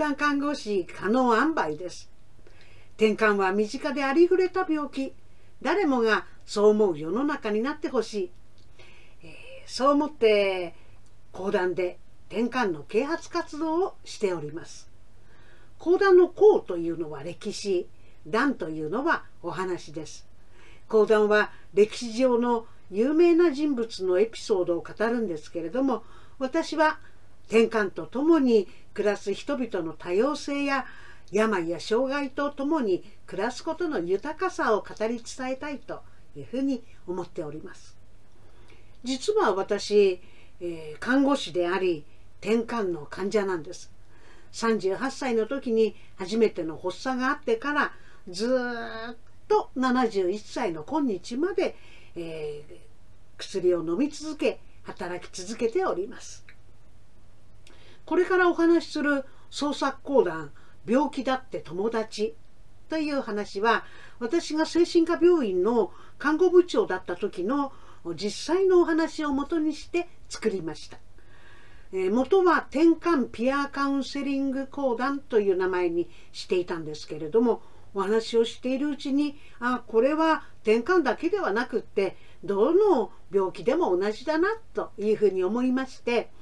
談看護師加納塩梅です。転換は身近でありふれた病気。誰もがそう思う世の中になってほしい、えー、そう思って講談で転換の啓発活動をしております。講談の講というのは歴史。談というのはお話です。講談は歴史上の有名な人物のエピソードを語るんですけれども私は転換とともに暮らす人々の多様性や病や障害とともに暮らすことの豊かさを語り伝えたいというふうに思っております。実は私、えー、看護師であり転換の患者なんです。38歳の時に初めての発作があってからずっと71歳の今日まで、えー、薬を飲み続け働き続けております。これからお話しする創作講談病気だって友達という話は私が精神科病院の看護部長だった時の実際のお話をもとにして作りました。えー、元は転換ピアカウンセリング講談という名前にしていたんですけれどもお話をしているうちにあこれは転換だけではなくってどの病気でも同じだなというふうに思いまして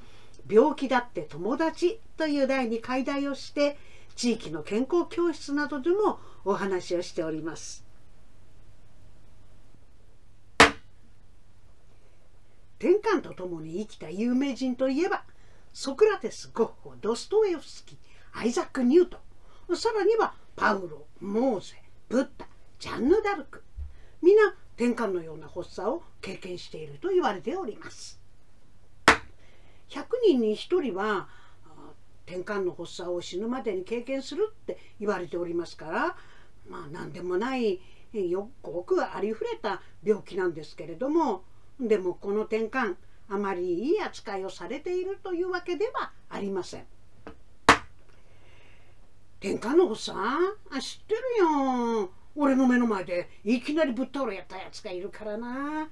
病気だって友達という題に解題をして地域の健康教室などでもお話をしております。転換とともに生きた有名人といえばソクラテスゴッホドストエフスキーアイザック・ニュートンさらにはパウロモーゼブッダジャンヌ・ダルク皆転換のような発作を経験していると言われております100人に1人は転換の発作を死ぬまでに経験するって言われておりますからまあ何でもないよくくありふれた病気なんですけれどもでもこの転換あまりいい扱いをされているというわけではありません。転換の発作知ってるよ俺の目の前でいきなりぶっ倒れやったやつがいるからな。あー驚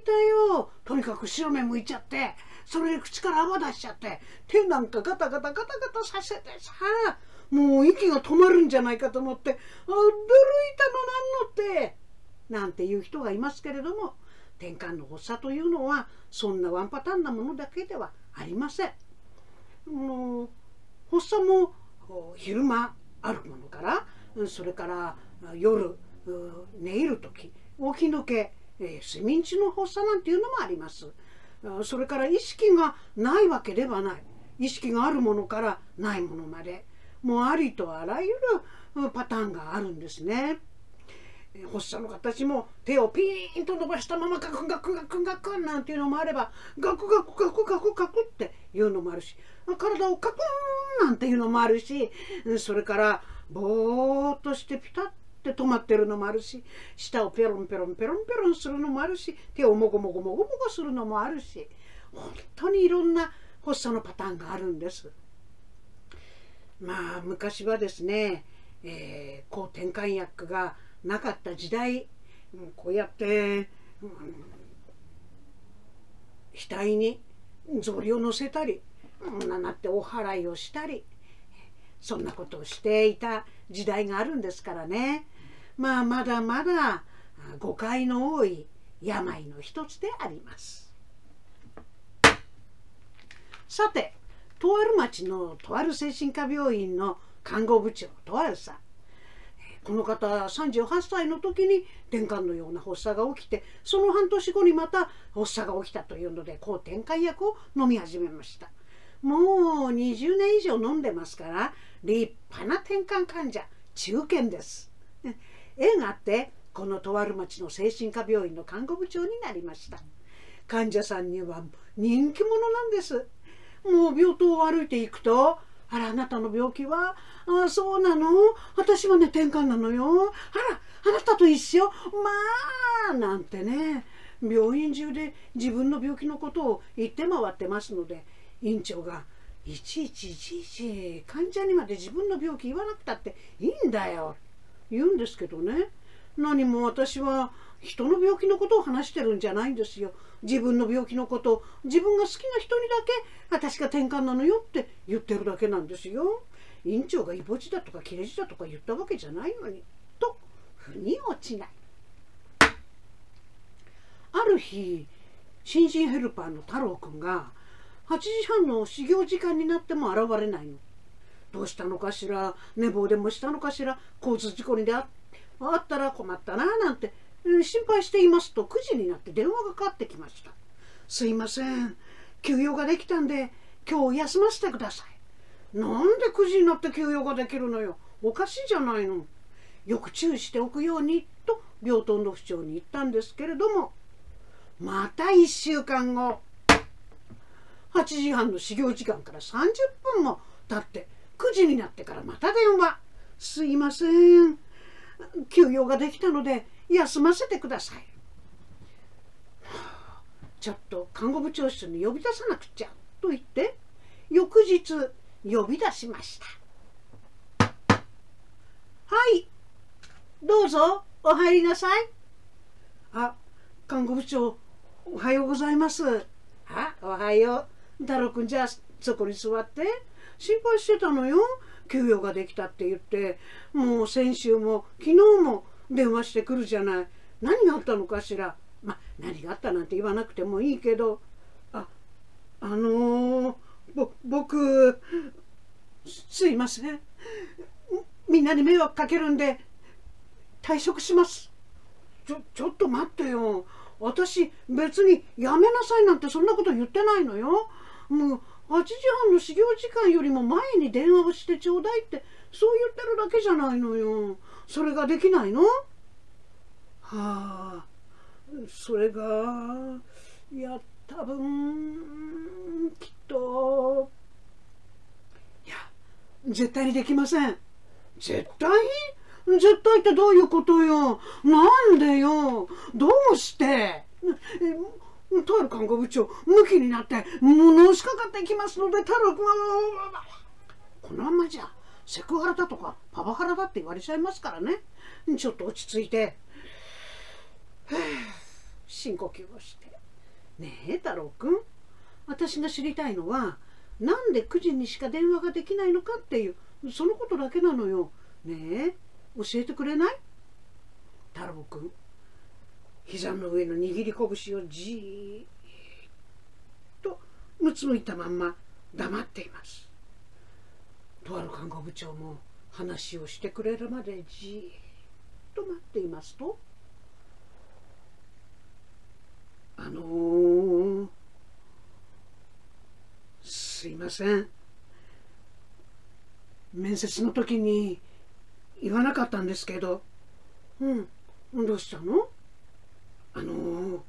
いたよ。とにかく白目向いちゃってそれで口から泡出しちゃって手なんかガタガタガタガタさせてさ。もう息が止まるんじゃないかと思って驚いたのなんのって。なんていう人がいますけれども転換の発作というのはそんなワンパターンなものだけではありません。もう発作も昼間あるものからそれから夜寝入る時起き抜け睡眠中の発作なんていうのもあります。それから意識がないわけではない意識があるものからないものまでもうありとあらゆるパターンがあるんですね。発作の形も手をピーンと伸ばしたままガクガクガクガクなんていうのもあればガクガクガクガクガクっていうのもあるし体をカクンなんていうのもあるしそれからぼーっとしてピタッって止まってるのもあるし舌をペロンペロンペロンペロンするのもあるし手をもごもごもごもごするのもあるし本当にいろんな発作のパターンがあるんです。まあ昔はですね、えー、抗転換薬がなかった時代こうやって、うん、額に草履を乗せたり、うん、なってお祓いをしたりそんなことをしていた時代があるんですからね。まあまだまだ誤解の多い病の一つであります。さてとある町のとある精神科病院の看護部長とあるさん。この方38歳の時に転換のような発作が起きてその半年後にまた発作が起きたというので抗転換薬を飲み始めました。もう20年以上飲んでますから立派な転換患者中堅です。縁があってこのとある町の精神科病院の看護部長になりました。患者さんには人気者なんです。もう病棟を歩いていくとあらあなたの病気はあそうなの？私はね転換なのよ。あらあなたと一緒？まあなんてね。病院中で自分の病気のことを言って回ってますので院長がいちいちいちいち患者にまで自分の病気言わなくたっていいんだよ言うんですけどね何も私は人の病気のことを話してるんじゃないんですよ。自分の病気のこと自分が好きな人にだけ私が転換なのよって言ってるだけなんですよ。院長がイボ痔だとか切れ痔だとか言ったわけじゃないのにと腑に落ちない。ある日新人ヘルパーの太郎くんが8時半の始業時間になっても現れないの。どうしたのかしら？寝坊でもしたのかしら？交通事故にであったら困ったななんて心配していますと9時になって電話がかかってきました。すいません。休養ができたんで今日休ませてください。なんで9時になって休養ができるのよ？おかしいじゃないの。よく注意しておくようにと病棟の府長に言ったんですけれども。また1週間後。8時半の始業時間から30分も経って9時になってからまた電話。すいません。休養ができたので休ませてください。ちょっと看護部長室に呼び出さなくちゃと言って翌日呼び出しました。はい。どうぞお入りなさい。あ看護部長おはようございます。あおはよう。太郎くんじゃあそこに座って。心配してたのよ。給与ができたって言って。もう先週も昨日も電話してくるじゃない。何があったのかしら。まあ何があったなんて言わなくてもいいけど。ああのー、ぼ僕すいません。みんなに迷惑かけるんで退職します。ちょちょっと待ってよ。私別にやめなさいなんてそんなこと言ってないのよ。もう8時半の始業時間よりも前に電話をしてちょうだいってそう言ってるだけじゃないのよ。それができないの？はあ。それがいや多分きっと。いや絶対にできません。絶対？絶対ってどういうことよ？なんでよ？どうして？とある看護部長向きになって物押しかかってきますので太郎君はこのままじゃセクハラだとかパワハラだって言われちゃいますからね。ちょっと落ち着いて。深呼吸をして。ねえ太郎君。私が知りたいのはなんで9時にしか電話ができないのかっていうそのことだけなのよ。ねえ教えてくれない？太郎君。膝の上の握り拳をじーっとうつむいたまんま黙っています。とある看護部長も話をしてくれるまでじーっと待っていますとあのー、すいません。面接の時に言わなかったんですけどうんどうしたの？あのー、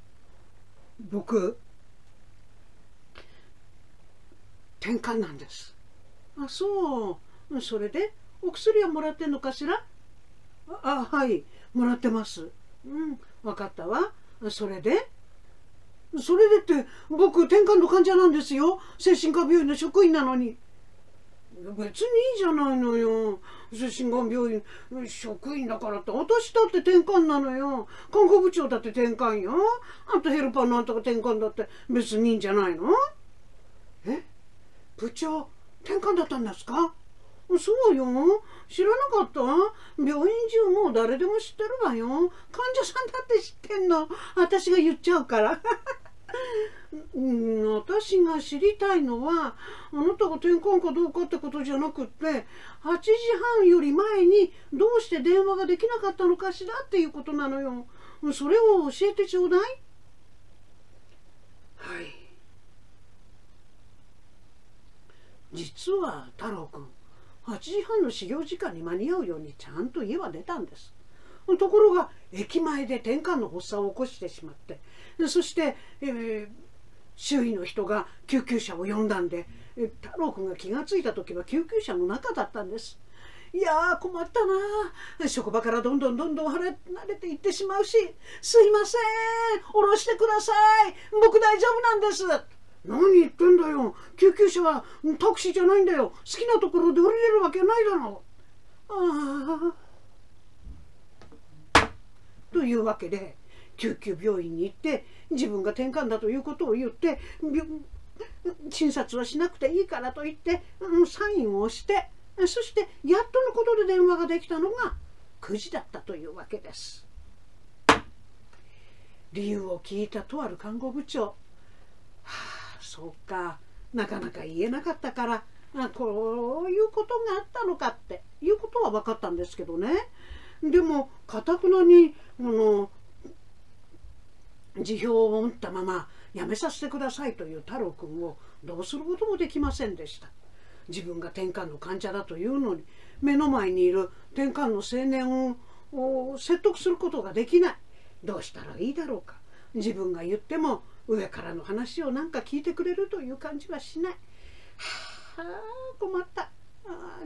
僕転換なんです。あそう。それでお薬はもらってんのかしら？あはい。もらってます。うん分かったわ。それで？それでって僕転換の患者なんですよ。精神科病院の職員なのに。別にいいじゃないのよ。精神病院職員だからって。私だって転換なのよ。看護部長だって転換よ。あとヘルパーのあんたが転換だって。別にいいんじゃないの？え？部長転換だったんですか？そうよ。知らなかった？病院中もう誰でも知ってるわよ。患者さんだって知ってんの。私が言っちゃうから。うん、私が知りたいのはあなたが転換かどうかってことじゃなくって8時半より前にどうして電話ができなかったのかしらっていうことなのよ。それを教えてちょうだい。はい。実は太郎くん8時半の始業時間に間に合うようにちゃんと家は出たんです。ところが駅前で転換の発作を起こしてしまって。そして、えー、周囲の人が救急車を呼んだんで太郎くんが気が付いた時は救急車の中だったんです。いや困ったな職場からどんどんどんどん離れていってしまうしすいません。降ろしてください。僕大丈夫なんです。何言ってんだよ。救急車はタクシーじゃないんだよ。好きなところで降りれるわけないだろ。うああいうわけで救急病院に行って自分が転換だということを言って診察はしなくていいからと言って、サインをしてそしてやっとのことで電話ができたのが9時だったというわけです。理由を聞いたとある看護部長。はあそうか。なかなか言えなかったからこういうことがあったのかっていうことは分かったんですけどね。でもかたくなにあの辞表を持ったまま辞めさせてくださいという太郎君をどうすることもできませんでした。自分が転換の患者だというのに目の前にいる転換の青年を説得することができない。どうしたらいいだろうか。自分が言っても上からの話を何か聞いてくれるという感じはしない。はあ困った。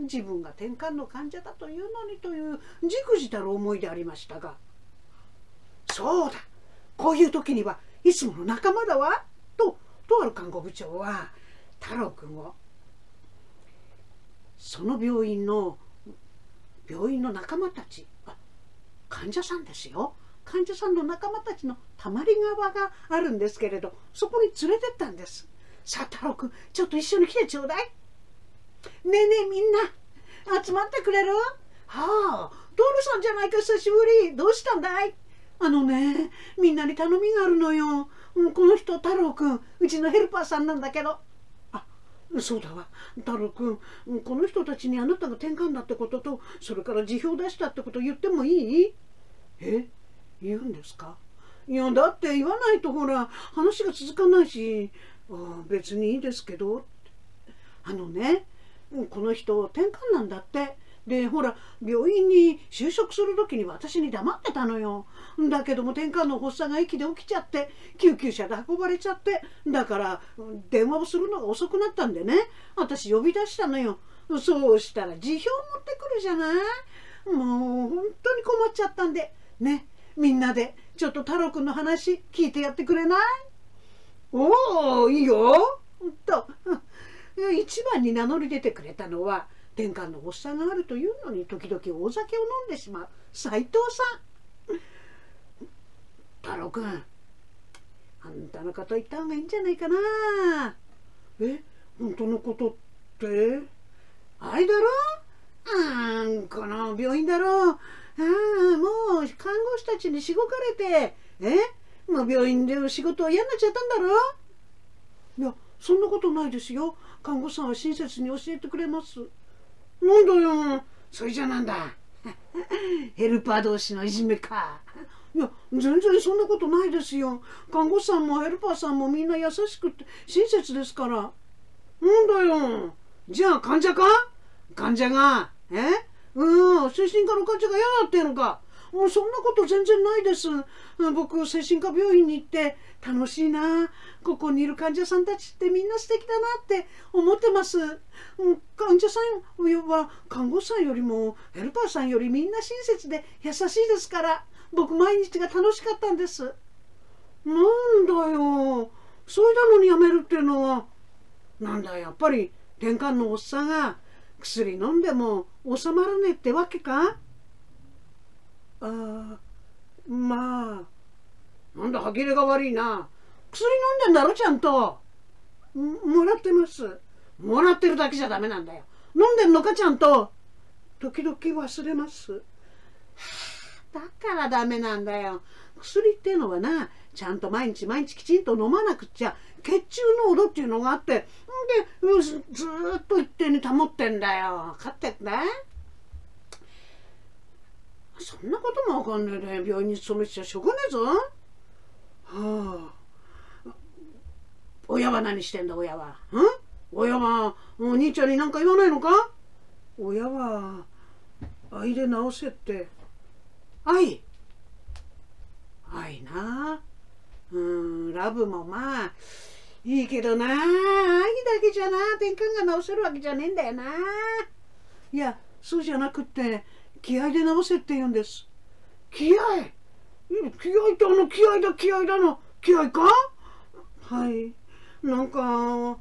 自分が転換の患者だというのにというじくじたる思いでありましたが。そうだ。こういう時にはいつもの仲間だわ。ととある看護部長は太郎君をその病院の病院の仲間たち患者さんですよ。患者さんの仲間たちのたまり川があるんですけれどそこに連れてったんです。さあ太郎くんちょっと一緒に来てちょうだい。ねえねえみんな集まってくれる？はあトールさんじゃないか久しぶり。どうしたんだい？あのねみんなに頼みがあるのよ。この人太郎くんうちのヘルパーさんなんだけど。あそうだわ。太郎くんこの人たちにあなたが転換だってこととそれから辞表出したってこと言ってもいい？え言うんですか？いやだって言わないとほら話が続かないし。あ別にいいですけど。あのねこの人転換なんだって。でほら病院に就職する時に私に黙ってたのよ。だけども転換の発作が息で起きちゃって救急車で運ばれちゃってだから電話をするのが遅くなったんでね。私呼び出したのよ。そうしたら辞表持ってくるじゃない。もう本当に困っちゃったんで。ね。みんなでちょっと太郎くんの話聞いてやってくれない？おおいいよ。と。一番に名乗り出てくれたのは天下のおっさんがあるというのに時々お酒を飲んでしまう。斎藤さん。太郎くんあんたのこと言った方がいいんじゃないかな。え本当のことって？あれだろ？あんこの病院だろ？うああもう看護師たちにしごかれて。え？もう病院で仕事は嫌になっちゃったんだろ？いやそんなことないですよ。看護師さんは親切に教えてくれます。なんだよ。それじゃなんだ。ヘルパー同士のいじめか。いや全然そんなことないですよ。看護師さんもヘルパーさんもみんな優しくて親切ですから。なんだよ。じゃあ患者か？患者が？え？うん。精神科の患者が嫌だっていうのか？もうそんなこと全然ないです。僕精神科病院に行って楽しいな。ここにいる患者さんたちってみんな素敵だなって思ってます。患者さんは看護師さんよりもヘルパーさんよりみんな親切で優しいですから。僕毎日が楽しかったんです。なんだよ。それなのにやめるっていうのは。なんだやっぱり転換のおっさんが薬飲んでも収まらねえってわけか。ああまあなんだ歯切れが悪いな。薬飲んでんだろちゃんと。もらってます。もらってるだけじゃダメなんだよ。飲んでんのかちゃんと。時々忘れます。だからダメなんだよ。薬っていうのはなちゃんと毎日毎日きちんと飲まなくっちゃ血中濃度っていうのがあって。んでずっと一定に保ってんだよ。分かってんだそんなこともわかんねえで病院に勤めてちゃしょうがねえぞ。はあ。親は何してんだ親は？うん？親はお兄ちゃんに何か言わないのか？親は愛で直せって。愛。愛な。うんラブもまあいいけどな。愛だけじゃな。転換が直せるわけじゃねえんだよな。いやそうじゃなくって気合で直せって言うんです。気合？気合ってあの気合だ気合だの。気合か？はい。なんか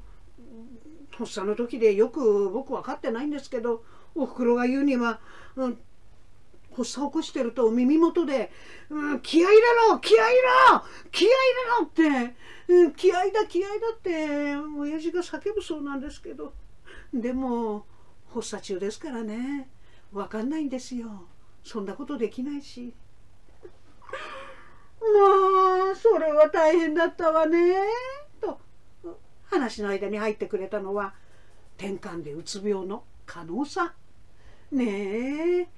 発作の時でよく僕分かってないんですけどおふくろが言うには、うん、発作起こしてると耳元で「うん、気合い入れろ気合い入れろ気合い入れろ!」って「うん、気合だ気合だ」って親父が叫ぶそうなんですけど。でも発作中ですからね。分かんないんですよ。そんなことできないし。まあそれは大変だったわね。と。話の間に入ってくれたのは転換でうつ病の加納さん。ねえ。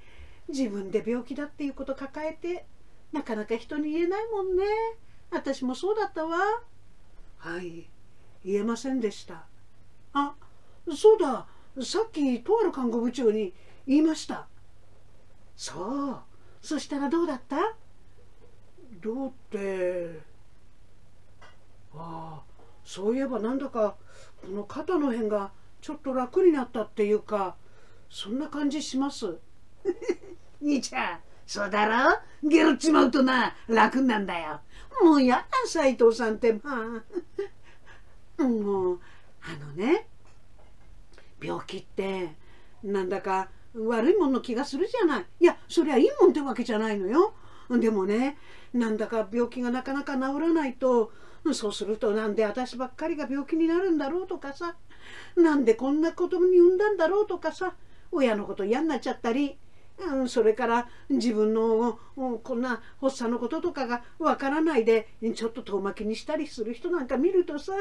自分で病気だっていうこと抱えてなかなか人に言えないもんね。私もそうだったわ。はい。言えませんでした。あそうだ。さっきとある看護部長に言いました。そう。そしたらどうだった？どうって。ああそういえばなんだかこの肩の辺がちょっと楽になったっていうかそんな感じします？兄ちゃんそうだろ？ゲロっちまうとな楽なんだよ。もうやだ斎藤さんってまあ。もうあのね病気ってなんだか悪いもんの気がするじゃないいやそりゃいいもんってわけじゃないのよでもねなんだか病気がなかなか治らないとそうするとなんで私ばっかりが病気になるんだろうとかさなんでこんな子供に産んだんだろうとかさ親のこと嫌になっちゃったり、うん、それから自分の、うん、こんな発作のこととかがわからないでちょっと遠巻きにしたりする人なんか見るとさ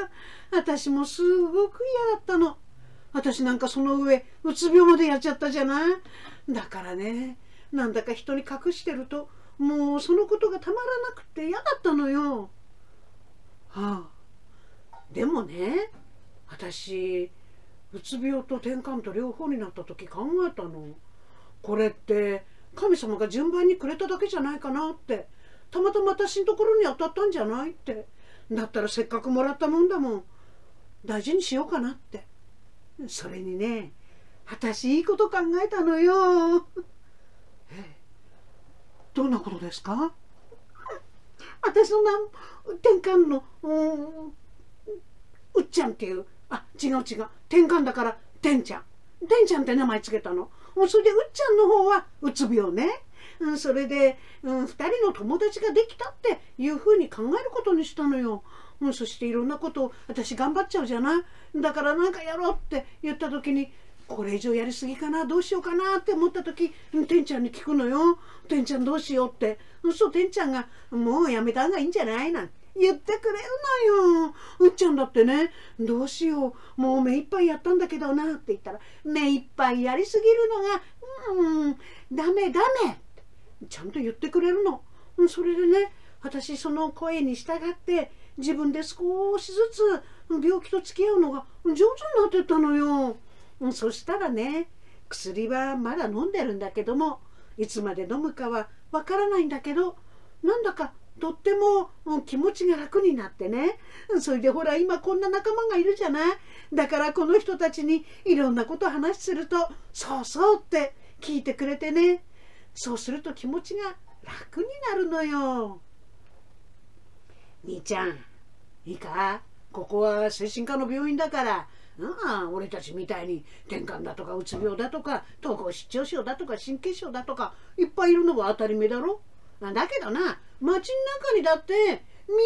私もすごく嫌だったの。私なんかその上うつ病までやっちゃったじゃない？だからねなんだか人に隠してるともうそのことがたまらなくて嫌だったのよ。はあ、でもね私うつ病と転換と両方になった時考えたの。これって神様が順番にくれただけじゃないかなって。たまたま私のところに当たったんじゃないって。だったらせっかくもらったもんだもん。大事にしようかなって。それにね私いいこと考えたのよ。えどんなことですか？私の名転換のうっちゃんっていうあ違う違う転換だからてんちゃん。てんちゃんって名前つけたの。それでうっちゃんの方はうつ病ね、うん、それで、うん、2人の友達ができたっていうふうに考えることにしたのよ、う、そしていろんなことを私頑張っちゃうじゃないだから何かやろうって言った時にこれ以上やりすぎかなどうしようかなって思った時てんちゃんに聞くのよ「てんちゃんどうしよう」ってそうてんちゃんが「もうやめた方がいいんじゃない?」なんて言ってくれるのよ。うっちゃんだってね、どうしよう、もう目いっぱいやったんだけどなって言ったら、目いっぱいやりすぎるのが、うん、ダメダメちゃんと言ってくれるの。それでね、私その声に従って自分で少しずつ病気と付き合うのが上手になってったのよ。そしたらね薬はまだ飲んでるんだけどもいつまで飲むかはわからないんだけどなんだかとっても気持ちが楽になってねそれでほら今こんな仲間がいるじゃない？だからこの人たちにいろんなこと話すると「そうそう」って聞いてくれてねそうすると気持ちが楽になるのよ。兄ちゃんいいか？ここは精神科の病院だから。ああ俺たちみたいに転換だとかうつ病だとか統合失調症だとか神経症だとかいっぱいいるのは当たり前だろ？だけどな街の中にだってみん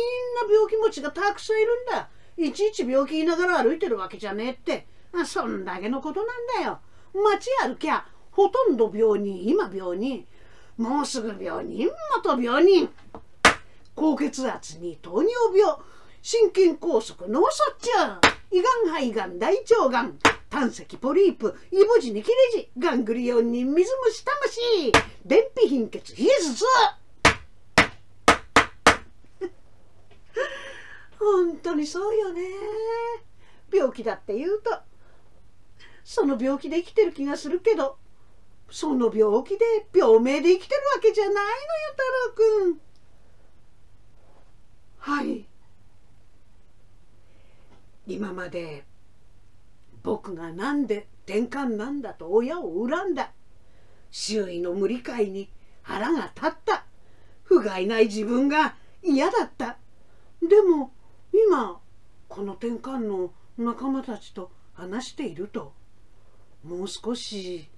な病気持ちがたくさんいるんだ。いちいち病気言いながら歩いてるわけじゃねえって。そんだけのことなんだよ。街歩きゃほとんど病人今病人もうすぐ病人元病人。高血圧に糖尿病。心筋梗塞脳卒中胃がん肺がん大腸がん胆石ポリープイボジニキレジガングリオンに水虫魂便秘貧血冷え頭痛本当にそうよね。病気だって言うと。その病気で生きてる気がするけどその病気で病名で生きてるわけじゃないのよ太郎くんはい今まで僕が何で転換なんだと親を恨んだ。周囲の無理解に腹が立った。不甲斐ない自分が嫌だった。でも今この転換の仲間たちと話しているともう少し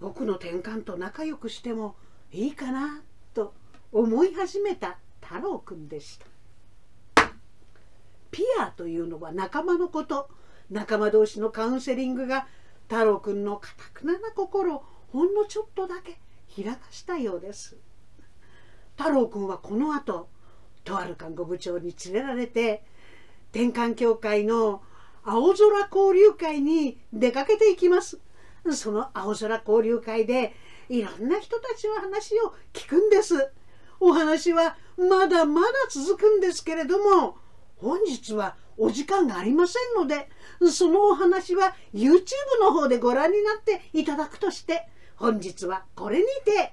僕の転換と仲良くしてもいいかなと思い始めた太郎くんでした。ピアというのは仲間のこと。仲間同士のカウンセリングが太郎くんのかたくなな心をほんのちょっとだけ開かしたようです。太郎くんはこの後とある看護部長に連れられて転換協会の青空交流会に出かけていきます。その青空交流会でいろんな人たちの話を聞くんです。お話はまだまだ続くんですけれども本日はお時間がありませんのでそのお話は YouTube の方でご覧になっていただくとして本日はこれにて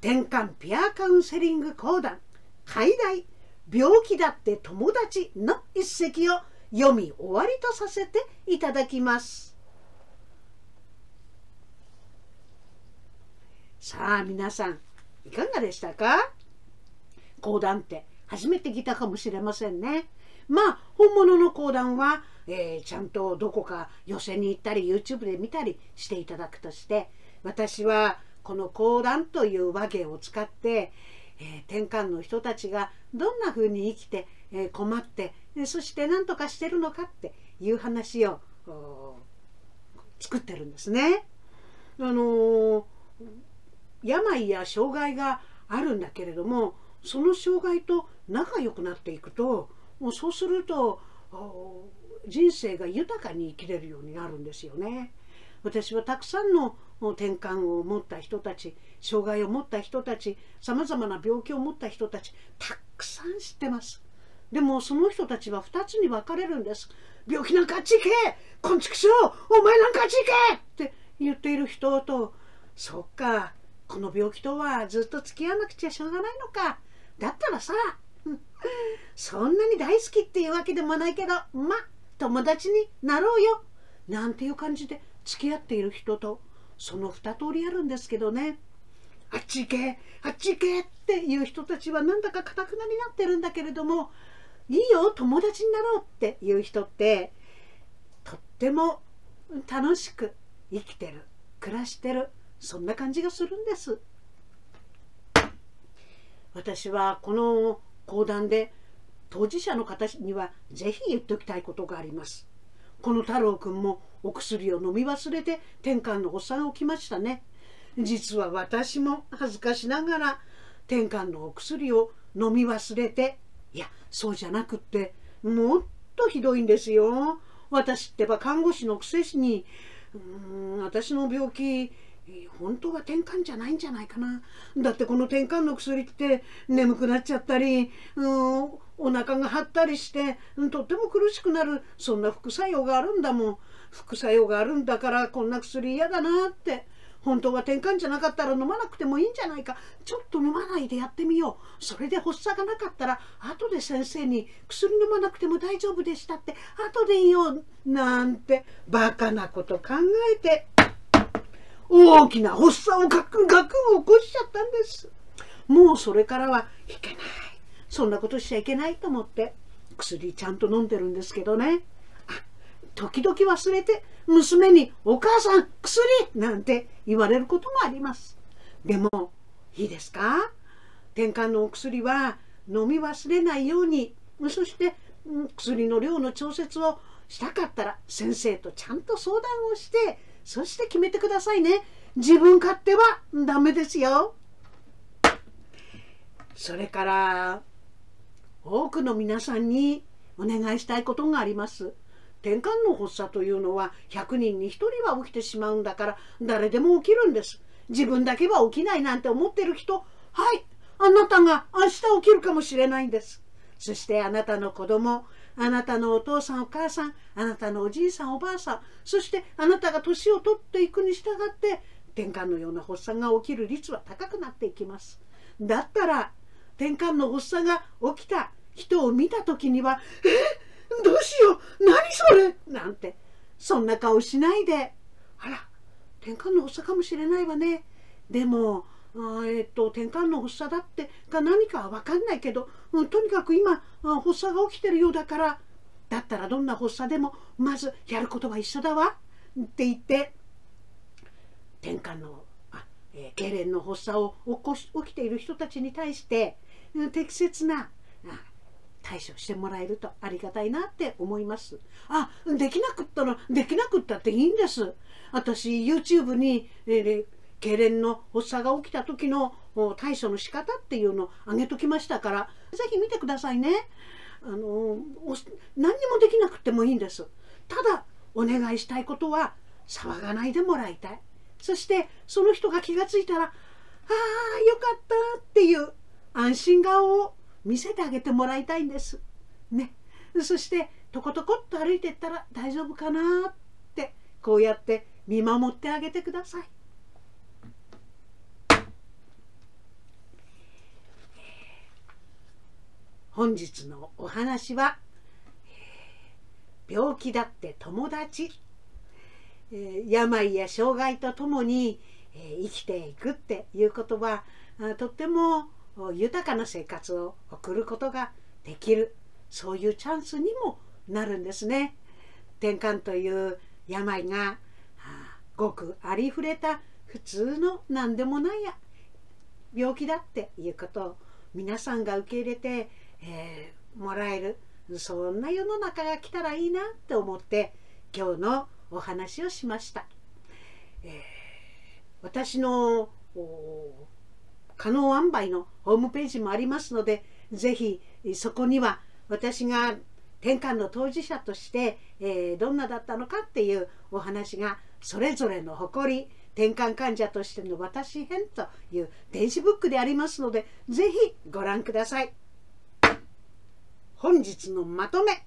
転換ピアカウンセリング講談海外病気だって友達の一席を読み終わりとさせていただきます。さあ皆さんいかがでしたか？講談って。初めて来たかもしれませんねまあ本物の講談は、えー、ちゃんとどこか寄せに行ったり YouTube で見たりしていただくとして私はこの講談という話芸を使って、えー、転換の人たちがどんなふうに生きて、えー、困ってそして何とかしてるのかっていう話を作ってるんですね。あのー、病や障害があるんだけれどもその障害と仲良くなっていくともうそうすると人生が豊かに生きれるようになるんですよね。私はたくさんの転換を持った人たち障害を持った人たちさまざまな病気を持った人たちたくさん知ってます。でもその人たちは2つに分かれるんです。病気なんかあっち行け！こんちくしょうお前なんかあっち行け！って言っている人とそっかこの病気とはずっと付き合わなくちゃしょうがないのか。だったらさそんなに大好きっていうわけでもないけどま友達になろうよなんていう感じで付き合っている人とその2通りあるんですけどね。あっち行けあっち行けっていう人たちはなんだかかたくなになってるんだけれどもいいよ友達になろうっていう人ってとっても楽しく生きてる暮らしてるそんな感じがするんです。私はこの講談で当事者の方にはぜひ言っておきたいことがあります。この太郎くんもお薬を飲み忘れて天下の発作が起きましたね。実は私も恥ずかしながら天下のお薬を飲み忘れていやそうじゃなくってもっとひどいんですよ。私ってば看護師のくせにうん私の病気本当は転換じゃないんじゃないかな。だってこの転換の薬って眠くなっちゃったりうんお腹が張ったりしてとっても苦しくなる。そんな副作用があるんだもん。副作用があるんだからこんな薬嫌だなって。本当は転換じゃなかったら飲まなくてもいいんじゃないか。ちょっと飲まないでやってみよう。それで発作がなかったら後で先生に薬飲まなくても大丈夫でしたって後で言おうなんてバカなこと考えて。大きな発作をガクガク起こしちゃったんです。もうそれからはいけない。そんなことしちゃいけないと思って。薬ちゃんと飲んでるんですけどね。時々忘れて娘に「お母さん薬!」なんて言われることもあります。でもいいですか？転換のお薬は飲み忘れないようにそして薬の量の調節をしたかったら先生とちゃんと相談をしてそして決めてくださいね。自分勝手はダメですよ。それから多くの皆さんにお願いしたいことがあります。転換の発作というのは100人に1人は起きてしまうんだから誰でも起きるんです。自分だけは起きないなんて思ってる人。はい。あなたが明日起きるかもしれないんです。そしてあなたの子供あなたのお父さんお母さんあなたのおじいさんおばあさんそしてあなたが年を取っていくに従って転換のような発作が起きる率は高くなっていきます。だったら転換の発作が起きた人を見た時には「え？どうしよう？何それ!」なんてそんな顔しないで。あら転換の発作かもしれないわね。でもあえっと転換の発作だってが何かは分かんないけど、う、とにかく今発作が起きてるようだからだったらどんな発作でもまずやることは一緒だわって言って転換のあえー、痙攣の発作を起こし起きている人たちに対して適切な対処してもらえるとありがたいなって思います。あ、できなくったら、できなくったっていいんです。私、YouTube に、えー、痙攣の発作が起きた時の対処の仕方っていうのを上げときましたから、ぜひ見てくださいね。あの何にもできなくてもいいんです。ただ、お願いしたいことは、騒がないでもらいたい。そして、その人が気がついたら、ああ、よかったっていう安心顔を見せてあげてもらいたいんです。ね。そしてとことこっと歩いてったら大丈夫かなってこうやって見守ってあげてください。本日のお話は病気だって友達病や障害とともに生きていくっていうことはとっても豊かな生活を送ることができるそういうチャンスにもなるんですね。転換という病がごくありふれた普通の何でもないや病気だっていうことを皆さんが受け入れて、えー、もらえるそんな世の中が来たらいいなって思って今日のお話をしました。えー、私の可能塩梅のホームページもありますのでぜひそこには私が転換の当事者として、えー、どんなだったのかっていうお話がそれぞれの誇り転換患者としての私編という電子ブックでありますのでぜひご覧ください本日のまとめ。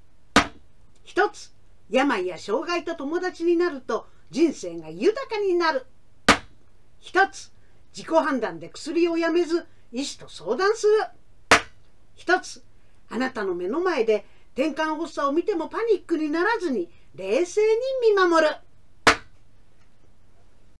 一つ病や障害と友達になると人生が豊かになる。1つ自己判断で薬をやめず医師と相談する。1つあなたの目の前で転換発作を見てもパニックにならずに冷静に見守る。